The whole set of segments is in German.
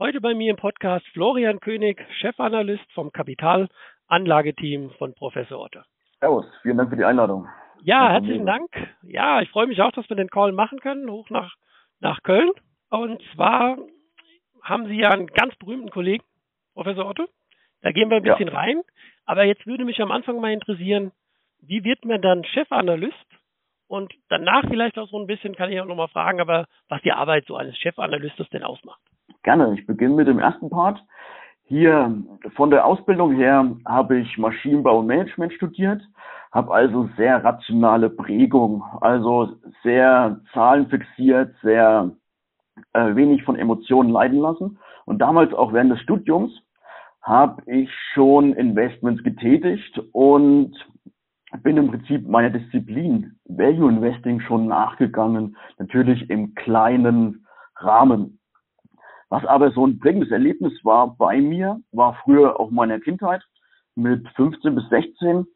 Heute bei mir im Podcast Florian König, Chefanalyst vom Kapital Anlageteam von Professor Otte. Servus, vielen Dank für die Einladung. Ja, herzlichen Dank. Ja, ich freue mich auch, dass wir den Call machen können, hoch nach, nach Köln. Und zwar haben Sie ja einen ganz berühmten Kollegen, Professor Otto. Da gehen wir ein bisschen ja. rein. Aber jetzt würde mich am Anfang mal interessieren, wie wird man dann Chefanalyst? Und danach vielleicht auch so ein bisschen, kann ich auch nochmal fragen, aber was die Arbeit so eines Chefanalystes denn ausmacht. Gerne. Ich beginne mit dem ersten Part. Hier von der Ausbildung her habe ich Maschinenbau und Management studiert, habe also sehr rationale Prägung, also sehr zahlenfixiert, sehr äh, wenig von Emotionen leiden lassen. Und damals auch während des Studiums habe ich schon Investments getätigt und bin im Prinzip meiner Disziplin Value Investing schon nachgegangen, natürlich im kleinen Rahmen. Was aber so ein prägendes Erlebnis war bei mir, war früher auch meiner Kindheit mit 15 bis 16.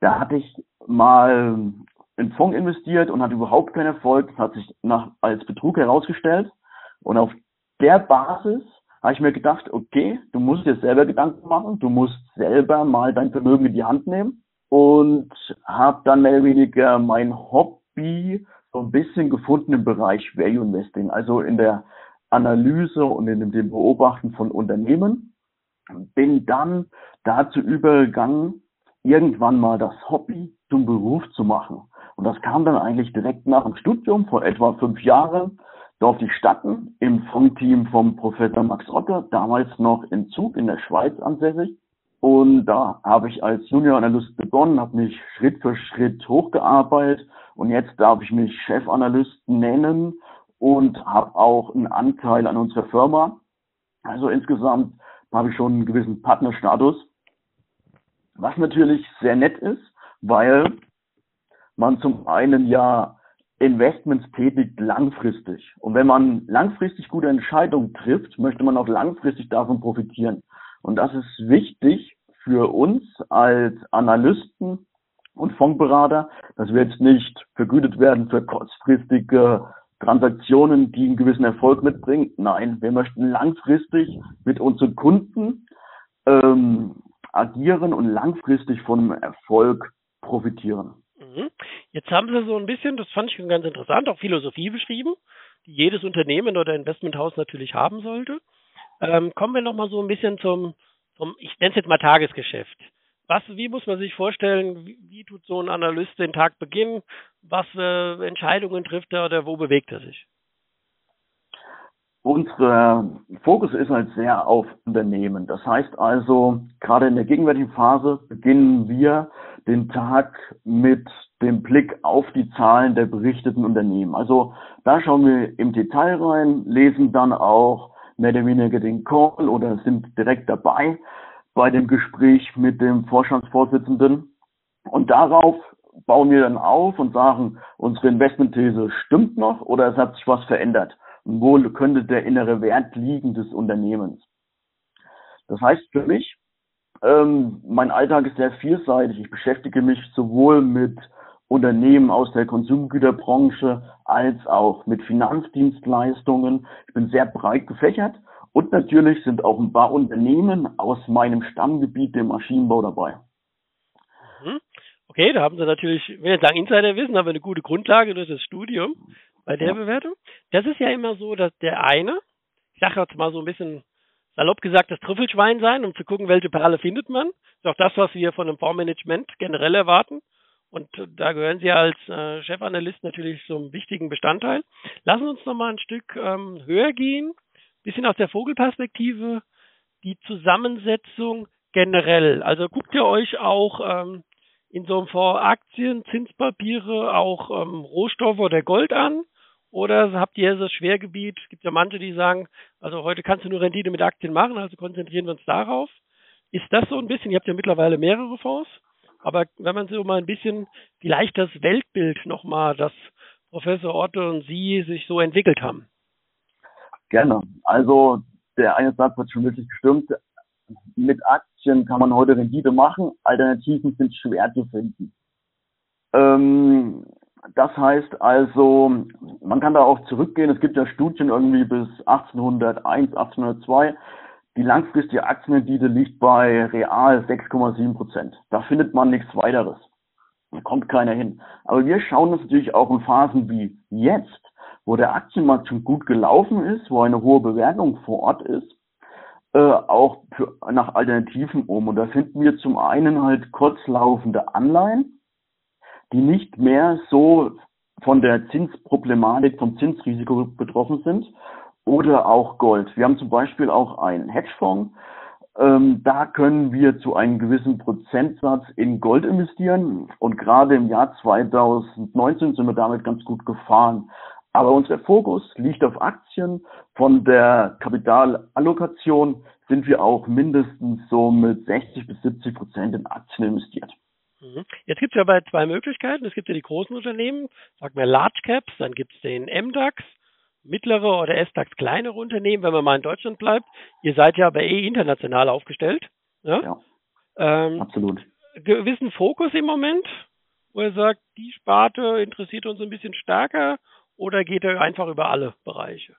Da hatte ich mal in Fonds investiert und hatte überhaupt keinen Erfolg. Das hat sich nach, als Betrug herausgestellt. Und auf der Basis habe ich mir gedacht, okay, du musst dir selber Gedanken machen, du musst selber mal dein Vermögen in die Hand nehmen und habe dann mehr oder weniger mein Hobby so ein bisschen gefunden im Bereich Value Investing, also in der Analyse und in dem Beobachten von Unternehmen. Bin dann dazu übergegangen, irgendwann mal das Hobby zum Beruf zu machen. Und das kam dann eigentlich direkt nach dem Studium vor etwa fünf Jahren. Durfte ich starten im Fondteam vom Professor Max Otter, damals noch in Zug in der Schweiz ansässig. Und da habe ich als Junior Analyst begonnen, habe mich Schritt für Schritt hochgearbeitet und jetzt darf ich mich Chefanalyst nennen und habe auch einen Anteil an unserer Firma. Also insgesamt habe ich schon einen gewissen Partnerstatus, was natürlich sehr nett ist, weil man zum einen ja Investments tätigt langfristig. Und wenn man langfristig gute Entscheidungen trifft, möchte man auch langfristig davon profitieren. Und das ist wichtig für uns als Analysten und Fondsberater, dass wir jetzt nicht vergütet werden für kurzfristige Transaktionen, die einen gewissen Erfolg mitbringen. Nein, wir möchten langfristig mit unseren Kunden ähm, agieren und langfristig von einem Erfolg profitieren. Mhm. Jetzt haben Sie so ein bisschen, das fand ich ganz interessant, auch Philosophie beschrieben, die jedes Unternehmen oder Investmenthaus natürlich haben sollte. Ähm, kommen wir nochmal so ein bisschen zum, zum ich nenne es jetzt mal Tagesgeschäft. Was, wie muss man sich vorstellen, wie, wie tut so ein Analyst den Tag beginnen? Was für Entscheidungen trifft er oder wo bewegt er sich? Unser Fokus ist halt sehr auf Unternehmen. Das heißt also, gerade in der gegenwärtigen Phase beginnen wir den Tag mit dem Blick auf die Zahlen der berichteten Unternehmen. Also da schauen wir im Detail rein, lesen dann auch mehr oder weniger den Call oder sind direkt dabei bei dem Gespräch mit dem Vorstandsvorsitzenden. Und darauf bauen wir dann auf und sagen, unsere Investmentthese stimmt noch oder es hat sich was verändert. Und wo könnte der innere Wert liegen des Unternehmens? Das heißt für mich, ähm, mein Alltag ist sehr vielseitig. Ich beschäftige mich sowohl mit Unternehmen aus der Konsumgüterbranche als auch mit Finanzdienstleistungen. Ich bin sehr breit gefächert und natürlich sind auch ein paar Unternehmen aus meinem Stammgebiet, dem Maschinenbau, dabei. Mhm. Okay, da haben Sie natürlich, wenn jetzt sagen Insiderwissen, aber eine gute Grundlage durch das Studium bei der ja. Bewertung. Das ist ja immer so, dass der eine, ich sage jetzt mal so ein bisschen salopp gesagt, das Trüffelschwein sein, um zu gucken, welche Perle findet man. Das ist auch das, was wir von einem Fondsmanagement generell erwarten. Und da gehören Sie als äh, Chefanalyst natürlich zum wichtigen Bestandteil. Lassen Sie uns noch mal ein Stück ähm, höher gehen, bisschen aus der Vogelperspektive, die Zusammensetzung generell. Also guckt ihr euch auch ähm, in so einem Fonds Aktien, Zinspapiere, auch ähm, Rohstoffe oder Gold an? Oder habt ihr das Schwergebiet? Es gibt ja manche, die sagen, also heute kannst du nur Rendite mit Aktien machen, also konzentrieren wir uns darauf. Ist das so ein bisschen, ihr habt ja mittlerweile mehrere Fonds, aber wenn man so mal ein bisschen vielleicht das Weltbild nochmal, das Professor Otto und Sie sich so entwickelt haben. Gerne. Also der eine Satz hat schon wirklich gestimmt. Mit Aktien kann man heute Rendite machen, Alternativen sind schwer zu finden. Ähm, das heißt also, man kann da auch zurückgehen. Es gibt ja Studien irgendwie bis 1801, 1802. Die langfristige Aktienrendite liegt bei real 6,7 Prozent. Da findet man nichts weiteres. Da kommt keiner hin. Aber wir schauen uns natürlich auch in Phasen wie jetzt, wo der Aktienmarkt schon gut gelaufen ist, wo eine hohe Bewertung vor Ort ist, äh, auch für, nach Alternativen um. Und da finden wir zum einen halt kurzlaufende Anleihen, die nicht mehr so von der Zinsproblematik, vom Zinsrisiko betroffen sind oder auch Gold. Wir haben zum Beispiel auch einen Hedgefonds. Ähm, da können wir zu einem gewissen Prozentsatz in Gold investieren und gerade im Jahr 2019 sind wir damit ganz gut gefahren. Aber unser Fokus liegt auf Aktien. Von der Kapitalallokation sind wir auch mindestens so mit 60 bis 70 Prozent in Aktien investiert. Mhm. Jetzt gibt es ja bei zwei Möglichkeiten. Es gibt ja die großen Unternehmen, sagen wir Large Caps, dann gibt es den MDAX, mittlere oder S-DAX kleinere Unternehmen, wenn man mal in Deutschland bleibt. Ihr seid ja aber eh international aufgestellt. Ja, ja ähm, absolut. Gewissen Fokus im Moment, wo ihr sagt, die Sparte interessiert uns ein bisschen stärker oder geht er einfach über alle Bereiche?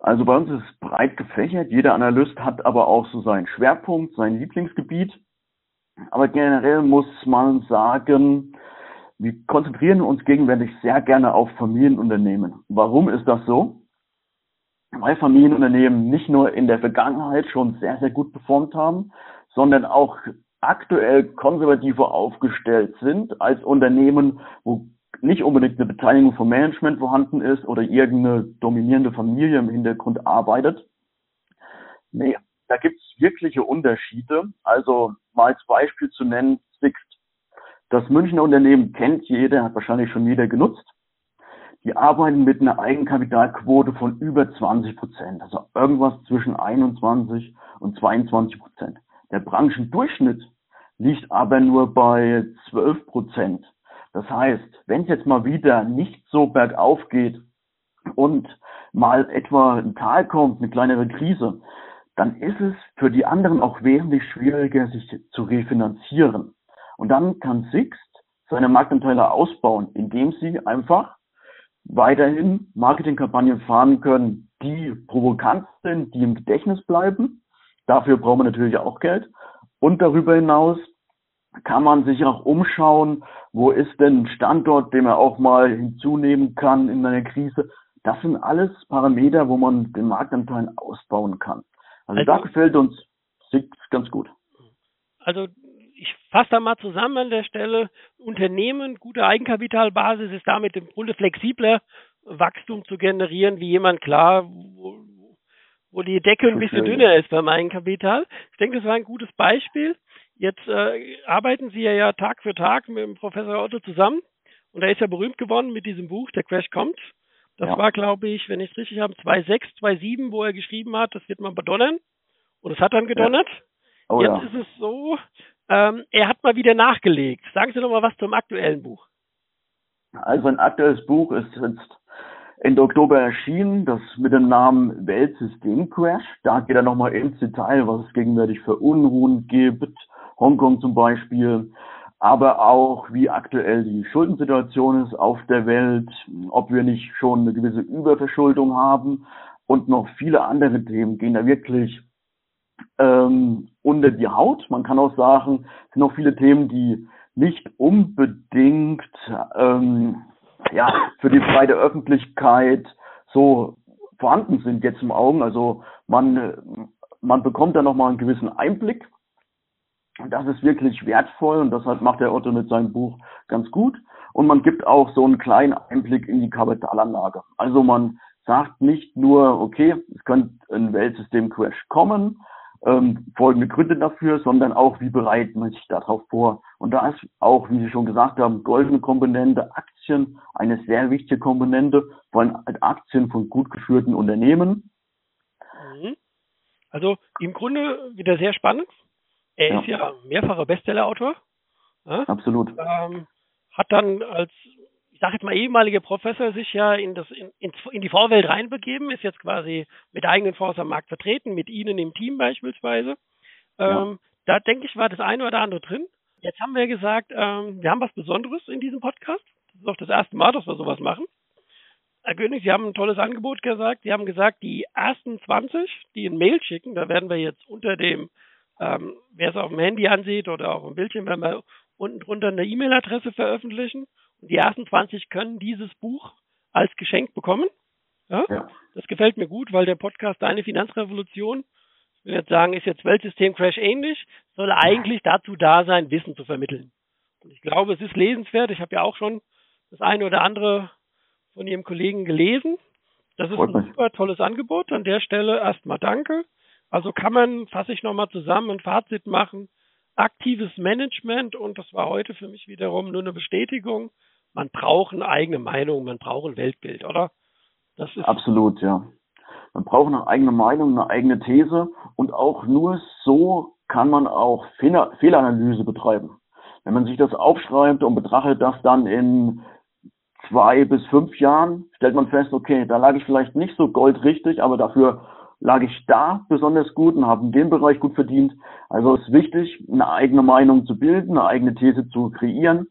Also bei uns ist es breit gefächert. Jeder Analyst hat aber auch so seinen Schwerpunkt, sein Lieblingsgebiet. Aber generell muss man sagen, wir konzentrieren uns gegenwärtig sehr gerne auf Familienunternehmen. Warum ist das so? Weil Familienunternehmen nicht nur in der Vergangenheit schon sehr, sehr gut performt haben, sondern auch aktuell konservativer aufgestellt sind als Unternehmen, wo nicht unbedingt eine Beteiligung vom Management vorhanden ist oder irgendeine dominierende Familie im Hintergrund arbeitet. Nee, da gibt es wirkliche Unterschiede. Also mal als Beispiel zu nennen, Sixt. Das Münchner Unternehmen kennt jeder, hat wahrscheinlich schon jeder genutzt. Die arbeiten mit einer Eigenkapitalquote von über 20 Prozent, also irgendwas zwischen 21 und 22 Prozent. Der Branchendurchschnitt liegt aber nur bei 12 Prozent. Das heißt, wenn es jetzt mal wieder nicht so bergauf geht und mal etwa ein Tal kommt, eine kleinere Krise, dann ist es für die anderen auch wesentlich schwieriger, sich zu refinanzieren. Und dann kann Sixt seine Marktanteile ausbauen, indem sie einfach weiterhin Marketingkampagnen fahren können, die provokant sind, die im Gedächtnis bleiben. Dafür brauchen wir natürlich auch Geld. Und darüber hinaus kann man sich auch umschauen, wo ist denn ein Standort, den man auch mal hinzunehmen kann in einer Krise. Das sind alles Parameter, wo man den Marktanteil ausbauen kann. Also, also da gefällt uns SIG ganz gut. Also ich fasse da mal zusammen an der Stelle. Unternehmen, gute Eigenkapitalbasis ist damit im Grunde flexibler Wachstum zu generieren, wie jemand klar, wo, wo die Decke ein bisschen dünner ist beim Eigenkapital. Ich denke, das war ein gutes Beispiel. Jetzt äh, arbeiten Sie ja, ja Tag für Tag mit dem Professor Otto zusammen und er ist ja berühmt geworden mit diesem Buch, Der Crash kommt. Das ja. war, glaube ich, wenn ich es richtig habe, 2,6, 2,7, wo er geschrieben hat, das wird man bedonnern. Und es hat dann gedonnert. Ja. Oh, Jetzt ja. ist es so, ähm, er hat mal wieder nachgelegt. Sagen Sie doch mal was zum aktuellen Buch. Also ein aktuelles Buch ist jetzt Ende Oktober erschienen, das mit dem Namen Weltsystem Crash. Da geht er nochmal ins Detail, was es gegenwärtig für Unruhen gibt, Hongkong zum Beispiel, aber auch wie aktuell die Schuldensituation ist auf der Welt, ob wir nicht schon eine gewisse Überverschuldung haben und noch viele andere Themen gehen da wirklich ähm, unter die Haut. Man kann auch sagen, es sind noch viele Themen, die nicht unbedingt ähm, ja, für die breite Öffentlichkeit so vorhanden sind jetzt im Augen. Also man, man bekommt da nochmal einen gewissen Einblick Das ist wirklich wertvoll und deshalb macht der Otto mit seinem Buch ganz gut. Und man gibt auch so einen kleinen Einblick in die Kapitalanlage. Also man sagt nicht nur, okay, es könnte ein Weltsystem-Crash kommen, ähm, folgende Gründe dafür, sondern auch, wie bereitet man sich darauf vor. Und da ist auch, wie Sie schon gesagt haben, goldene Komponente, Aktien, eine sehr wichtige Komponente, vor allem Aktien von gut geführten Unternehmen. Mhm. Also im Grunde wieder sehr spannend. Er ja. ist ja mehrfacher Bestsellerautor. Ja? Absolut. Ähm, hat dann als ich sage jetzt mal, ehemalige Professor sich ja in, das, in, in, die Vorwelt reinbegeben, ist jetzt quasi mit eigenen Fonds am Markt vertreten, mit Ihnen im Team beispielsweise. Ja. Ähm, da denke ich, war das eine oder andere drin. Jetzt haben wir gesagt, ähm, wir haben was Besonderes in diesem Podcast. Das ist auch das erste Mal, dass wir sowas machen. Herr König, Sie haben ein tolles Angebot gesagt. Sie haben gesagt, die ersten 20, die ein Mail schicken, da werden wir jetzt unter dem, ähm, wer es auf dem Handy ansieht oder auf dem Bildschirm, werden wir unten drunter eine E-Mail-Adresse veröffentlichen. Die ersten 20 können dieses Buch als Geschenk bekommen. Ja? ja? Das gefällt mir gut, weil der Podcast Deine Finanzrevolution, ich will jetzt sagen, ist jetzt Weltsystem Crash ähnlich, soll eigentlich dazu da sein, Wissen zu vermitteln. Und ich glaube, es ist lesenswert. Ich habe ja auch schon das eine oder andere von Ihrem Kollegen gelesen. Das ist ein super tolles Angebot. An der Stelle erstmal danke. Also kann man, fasse ich nochmal zusammen, ein Fazit machen. Aktives Management und das war heute für mich wiederum nur eine Bestätigung man braucht eine eigene Meinung, man braucht ein Weltbild, oder? Das ist Absolut, ja. Man braucht eine eigene Meinung, eine eigene These und auch nur so kann man auch Fehler, Fehleranalyse betreiben. Wenn man sich das aufschreibt und betrachtet das dann in zwei bis fünf Jahren, stellt man fest, okay, da lag ich vielleicht nicht so goldrichtig, aber dafür lag ich da besonders gut und habe in dem Bereich gut verdient. Also es ist wichtig, eine eigene Meinung zu bilden, eine eigene These zu kreieren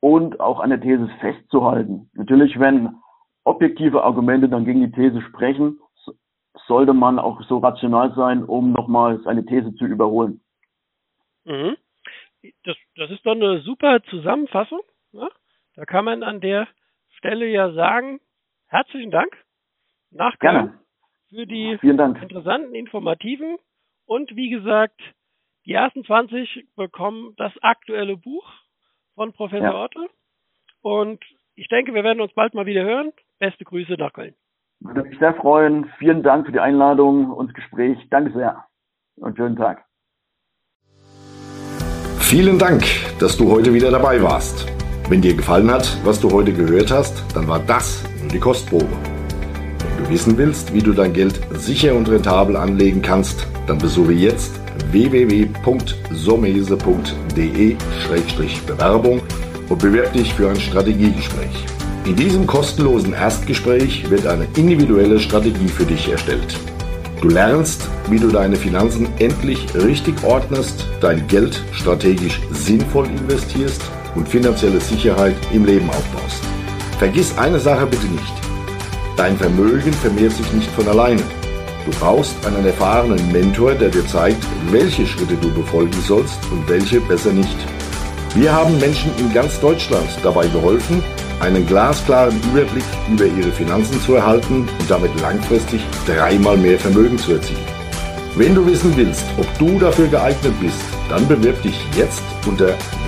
und auch an der These festzuhalten. Natürlich, wenn objektive Argumente dann gegen die These sprechen, sollte man auch so rational sein, um nochmal seine These zu überholen. Mhm. Das, das ist doch eine super Zusammenfassung. Ne? Da kann man an der Stelle ja sagen, herzlichen Dank nach Gerne. für die interessanten, informativen und wie gesagt, die ersten 20 bekommen das aktuelle Buch von Professor ja. Otte. Und ich denke, wir werden uns bald mal wieder hören. Beste Grüße nach Köln. Würde mich sehr freuen. Vielen Dank für die Einladung und das Gespräch. Danke sehr und schönen Tag. Vielen Dank, dass du heute wieder dabei warst. Wenn dir gefallen hat, was du heute gehört hast, dann war das nur die Kostprobe. Wenn du wissen willst, wie du dein Geld sicher und rentabel anlegen kannst, dann besuche jetzt www.somese.de-bewerbung und bewirb dich für ein Strategiegespräch. In diesem kostenlosen Erstgespräch wird eine individuelle Strategie für dich erstellt. Du lernst, wie du deine Finanzen endlich richtig ordnest, dein Geld strategisch sinnvoll investierst und finanzielle Sicherheit im Leben aufbaust. Vergiss eine Sache bitte nicht. Dein Vermögen vermehrt sich nicht von alleine. Du brauchst einen erfahrenen Mentor, der dir zeigt, welche Schritte du befolgen sollst und welche besser nicht. Wir haben Menschen in ganz Deutschland dabei geholfen, einen glasklaren Überblick über ihre Finanzen zu erhalten und damit langfristig dreimal mehr Vermögen zu erzielen. Wenn du wissen willst, ob du dafür geeignet bist, dann bewirb dich jetzt unter